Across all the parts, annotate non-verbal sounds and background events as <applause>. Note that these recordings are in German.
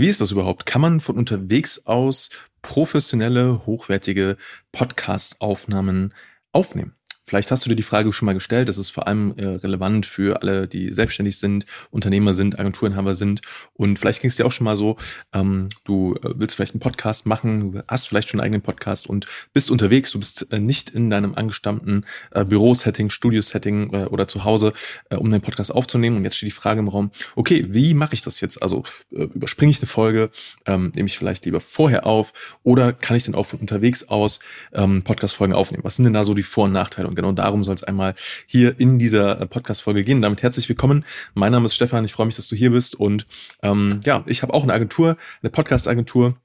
Wie ist das überhaupt? Kann man von unterwegs aus professionelle, hochwertige Podcast-Aufnahmen aufnehmen? Vielleicht hast du dir die Frage schon mal gestellt. Das ist vor allem äh, relevant für alle, die selbstständig sind, Unternehmer sind, Agenturenhaber sind. Und vielleicht ging es dir auch schon mal so, ähm, du äh, willst vielleicht einen Podcast machen, du hast vielleicht schon einen eigenen Podcast und bist unterwegs, du bist äh, nicht in deinem angestammten äh, Bürosetting, Studiosetting äh, oder zu Hause, äh, um den Podcast aufzunehmen. Und jetzt steht die Frage im Raum, okay, wie mache ich das jetzt? Also äh, überspringe ich eine Folge, ähm, nehme ich vielleicht lieber vorher auf oder kann ich denn auch von unterwegs aus ähm, Podcast-Folgen aufnehmen? Was sind denn da so die Vor- und Nachteile? Und genau darum soll es einmal hier in dieser äh, Podcast-Folge gehen. Damit herzlich willkommen. Mein Name ist Stefan. Ich freue mich, dass du hier bist. Und ähm, ja, ich habe auch eine Agentur, eine Podcast-Agentur.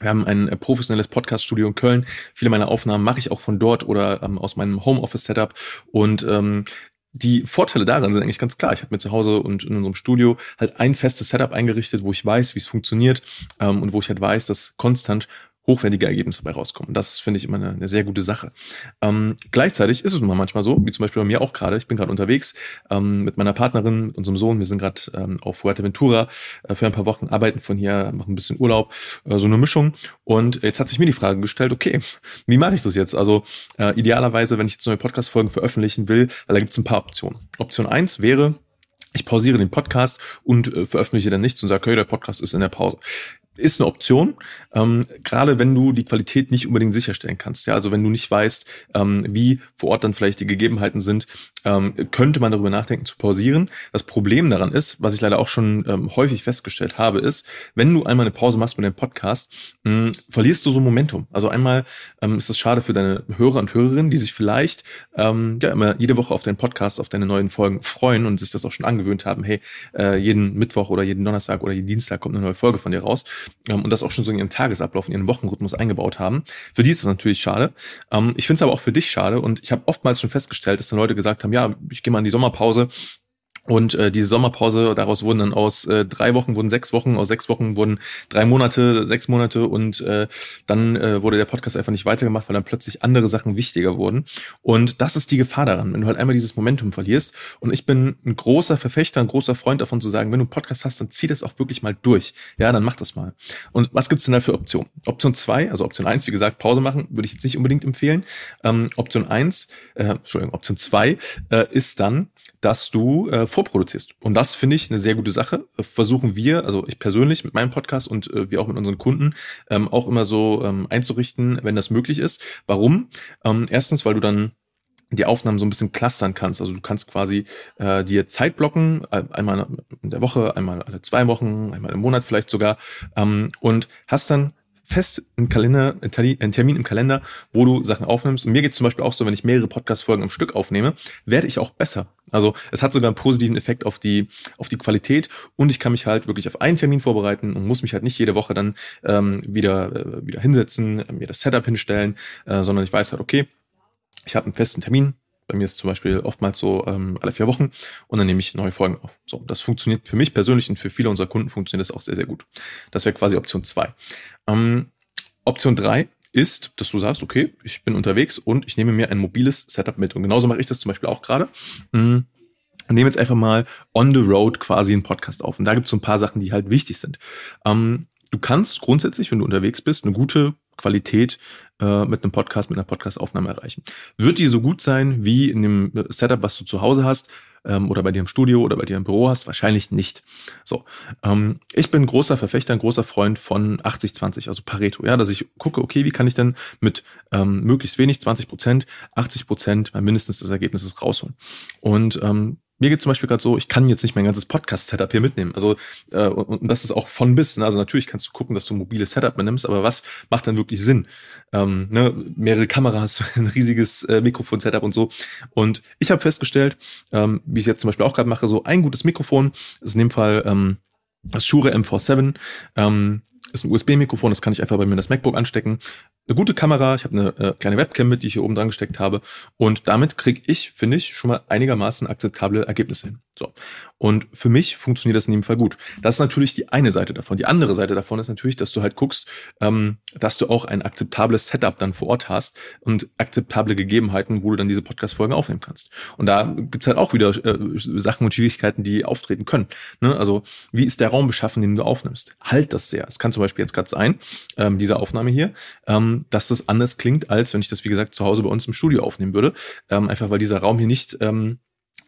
Wir haben ein äh, professionelles Podcast-Studio in Köln. Viele meiner Aufnahmen mache ich auch von dort oder ähm, aus meinem Homeoffice-Setup. Und ähm, die Vorteile daran sind eigentlich ganz klar. Ich habe mir zu Hause und in unserem Studio halt ein festes Setup eingerichtet, wo ich weiß, wie es funktioniert ähm, und wo ich halt weiß, dass konstant hochwertige Ergebnisse dabei rauskommen. Das finde ich immer eine, eine, sehr gute Sache. Ähm, gleichzeitig ist es nun manchmal so, wie zum Beispiel bei mir auch gerade. Ich bin gerade unterwegs ähm, mit meiner Partnerin, mit unserem Sohn. Wir sind gerade ähm, auf Fuerteventura äh, für ein paar Wochen, arbeiten von hier, machen ein bisschen Urlaub, äh, so eine Mischung. Und jetzt hat sich mir die Frage gestellt, okay, wie mache ich das jetzt? Also äh, idealerweise, wenn ich jetzt neue Podcast-Folgen veröffentlichen will, weil da gibt es ein paar Optionen. Option eins wäre, ich pausiere den Podcast und äh, veröffentliche dann nichts und sage, okay, der Podcast ist in der Pause ist eine Option, ähm, gerade wenn du die Qualität nicht unbedingt sicherstellen kannst. Ja, also wenn du nicht weißt, ähm, wie vor Ort dann vielleicht die Gegebenheiten sind, ähm, könnte man darüber nachdenken zu pausieren. Das Problem daran ist, was ich leider auch schon ähm, häufig festgestellt habe, ist, wenn du einmal eine Pause machst mit dem Podcast, mh, verlierst du so Momentum. Also einmal ähm, ist das schade für deine Hörer und Hörerinnen, die sich vielleicht ähm, ja immer jede Woche auf deinen Podcast, auf deine neuen Folgen freuen und sich das auch schon angewöhnt haben. Hey, äh, jeden Mittwoch oder jeden Donnerstag oder jeden Dienstag kommt eine neue Folge von dir raus und das auch schon so in ihren Tagesablauf, in ihren Wochenrhythmus eingebaut haben. Für die ist das natürlich schade. Ähm, ich finde es aber auch für dich schade und ich habe oftmals schon festgestellt, dass dann Leute gesagt haben, ja, ich gehe mal in die Sommerpause und äh, diese Sommerpause, daraus wurden dann aus äh, drei Wochen wurden sechs Wochen, aus sechs Wochen wurden drei Monate, sechs Monate und äh, dann äh, wurde der Podcast einfach nicht weitergemacht, weil dann plötzlich andere Sachen wichtiger wurden. Und das ist die Gefahr daran, wenn du halt einmal dieses Momentum verlierst. Und ich bin ein großer Verfechter, ein großer Freund davon zu sagen, wenn du einen Podcast hast, dann zieh das auch wirklich mal durch. Ja, dann mach das mal. Und was gibt's denn da für Optionen? Option zwei, also Option eins, wie gesagt, Pause machen, würde ich jetzt nicht unbedingt empfehlen. Ähm, Option eins, äh, Entschuldigung, Option zwei äh, ist dann, dass du äh, vorproduzierst. Und das finde ich eine sehr gute Sache. Versuchen wir, also ich persönlich mit meinem Podcast und äh, wir auch mit unseren Kunden, ähm, auch immer so ähm, einzurichten, wenn das möglich ist. Warum? Ähm, erstens, weil du dann die Aufnahmen so ein bisschen clustern kannst. Also du kannst quasi äh, dir Zeit blocken, äh, einmal in der Woche, einmal alle zwei Wochen, einmal im Monat vielleicht sogar, ähm, und hast dann fest einen Kalender, einen Termin im Kalender, wo du Sachen aufnimmst. Und mir geht es zum Beispiel auch so, wenn ich mehrere Podcast-Folgen am Stück aufnehme, werde ich auch besser. Also es hat sogar einen positiven Effekt auf die, auf die Qualität und ich kann mich halt wirklich auf einen Termin vorbereiten und muss mich halt nicht jede Woche dann ähm, wieder, äh, wieder hinsetzen, mir das Setup hinstellen, äh, sondern ich weiß halt, okay, ich habe einen festen Termin, bei mir ist zum Beispiel oftmals so ähm, alle vier Wochen und dann nehme ich neue Folgen auf. So, das funktioniert für mich persönlich und für viele unserer Kunden funktioniert das auch sehr, sehr gut. Das wäre quasi Option zwei. Ähm, Option drei ist, dass du sagst, okay, ich bin unterwegs und ich nehme mir ein mobiles Setup mit. Und genauso mache ich das zum Beispiel auch gerade. Mhm. Nehme jetzt einfach mal on the road quasi einen Podcast auf. Und da gibt es so ein paar Sachen, die halt wichtig sind. Ähm, du kannst grundsätzlich, wenn du unterwegs bist, eine gute Qualität äh, mit einem Podcast, mit einer Podcastaufnahme erreichen. Wird die so gut sein wie in dem Setup, was du zu Hause hast ähm, oder bei dir im Studio oder bei dir im Büro hast? Wahrscheinlich nicht. So, ähm, ich bin großer Verfechter, ein großer Freund von 80-20, also Pareto. Ja, dass ich gucke, okay, wie kann ich denn mit ähm, möglichst wenig, 20 Prozent, 80 Prozent mindestens des Ergebnisses rausholen? Und ähm, mir geht zum Beispiel gerade so, ich kann jetzt nicht mein ganzes Podcast-Setup hier mitnehmen. Also, äh, und, und das ist auch von bis. Ne? Also natürlich kannst du gucken, dass du ein mobiles Setup mitnimmst, aber was macht dann wirklich Sinn? Ähm, ne? Mehrere Kameras, <laughs> ein riesiges äh, Mikrofon-Setup und so. Und ich habe festgestellt, ähm, wie ich jetzt zum Beispiel auch gerade mache, so ein gutes Mikrofon, ist in dem Fall ähm, das Shure M47. Ähm, ist ein USB-Mikrofon, das kann ich einfach bei mir in das MacBook anstecken. Eine gute Kamera, ich habe eine äh, kleine Webcam mit, die ich hier oben dran gesteckt habe. Und damit kriege ich, finde ich, schon mal einigermaßen akzeptable Ergebnisse hin. So. Und für mich funktioniert das in jedem Fall gut. Das ist natürlich die eine Seite davon. Die andere Seite davon ist natürlich, dass du halt guckst, ähm, dass du auch ein akzeptables Setup dann vor Ort hast und akzeptable Gegebenheiten, wo du dann diese Podcast-Folgen aufnehmen kannst. Und da gibt's halt auch wieder äh, Sachen und Schwierigkeiten, die auftreten können. Ne? Also, wie ist der Raum beschaffen, den du aufnimmst? Halt das sehr. Es kann zum Beispiel jetzt gerade sein, ähm, diese Aufnahme hier, ähm, dass das anders klingt, als wenn ich das, wie gesagt, zu Hause bei uns im Studio aufnehmen würde. Ähm, einfach weil dieser Raum hier nicht ähm,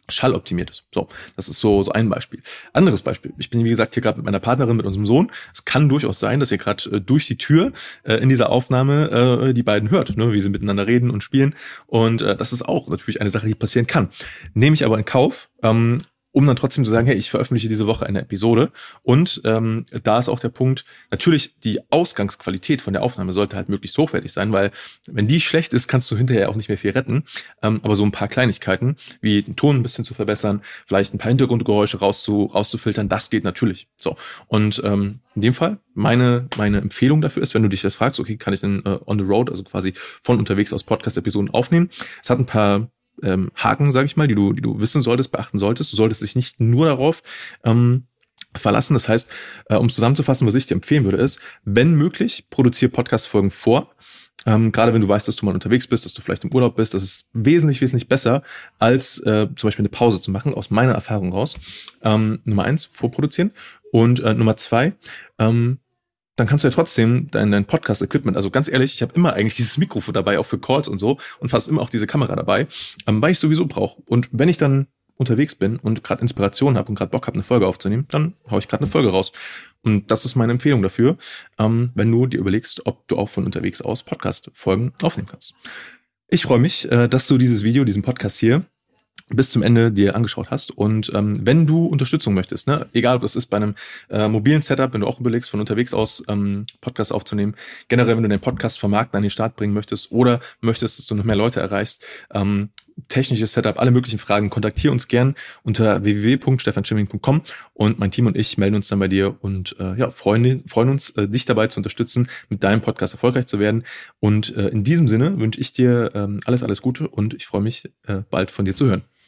schalloptimiert ist. So, das ist so, so ein Beispiel. Anderes Beispiel. Ich bin, wie gesagt, hier gerade mit meiner Partnerin, mit unserem Sohn. Es kann durchaus sein, dass ihr gerade äh, durch die Tür äh, in dieser Aufnahme äh, die beiden hört, ne, wie sie miteinander reden und spielen. Und äh, das ist auch natürlich eine Sache, die passieren kann. Nehme ich aber in Kauf, ähm, um dann trotzdem zu sagen, hey, ich veröffentliche diese Woche eine Episode. Und ähm, da ist auch der Punkt, natürlich die Ausgangsqualität von der Aufnahme sollte halt möglichst hochwertig sein, weil wenn die schlecht ist, kannst du hinterher auch nicht mehr viel retten. Ähm, aber so ein paar Kleinigkeiten, wie den Ton ein bisschen zu verbessern, vielleicht ein paar Hintergrundgeräusche rauszu, rauszufiltern, das geht natürlich. So. Und ähm, in dem Fall, meine, meine Empfehlung dafür ist, wenn du dich das fragst, okay, kann ich denn äh, on the road, also quasi von unterwegs aus Podcast-Episoden aufnehmen? Es hat ein paar ähm, Haken, sage ich mal, die du, die du wissen solltest, beachten solltest. Du solltest dich nicht nur darauf ähm, verlassen. Das heißt, äh, um zusammenzufassen, was ich dir empfehlen würde, ist, wenn möglich, produziere Podcast-Folgen vor. Ähm, gerade wenn du weißt, dass du mal unterwegs bist, dass du vielleicht im Urlaub bist, das ist wesentlich, wesentlich besser, als äh, zum Beispiel eine Pause zu machen, aus meiner Erfahrung raus. Ähm, Nummer eins, vorproduzieren. Und äh, Nummer zwei, ähm, dann kannst du ja trotzdem dein, dein Podcast-Equipment, also ganz ehrlich, ich habe immer eigentlich dieses Mikrofon dabei, auch für Calls und so, und fast immer auch diese Kamera dabei, ähm, weil ich sowieso brauche. Und wenn ich dann unterwegs bin und gerade Inspiration habe und gerade Bock habe, eine Folge aufzunehmen, dann haue ich gerade eine Folge raus. Und das ist meine Empfehlung dafür, ähm, wenn du dir überlegst, ob du auch von unterwegs aus Podcast-Folgen aufnehmen kannst. Ich freue mich, äh, dass du dieses Video, diesen Podcast hier bis zum Ende dir angeschaut hast. Und ähm, wenn du Unterstützung möchtest, ne, egal ob das ist bei einem äh, mobilen Setup, wenn du auch überlegst, von unterwegs aus ähm, Podcast aufzunehmen, generell, wenn du deinen Podcast vermarkten, an den Start bringen möchtest oder möchtest, dass du noch mehr Leute erreichst, ähm, technisches Setup, alle möglichen Fragen, kontaktiere uns gern unter www.stefanschimming.com und mein Team und ich melden uns dann bei dir und äh, ja, freuen, freuen uns, äh, dich dabei zu unterstützen, mit deinem Podcast erfolgreich zu werden. Und äh, in diesem Sinne wünsche ich dir ähm, alles, alles Gute und ich freue mich, äh, bald von dir zu hören.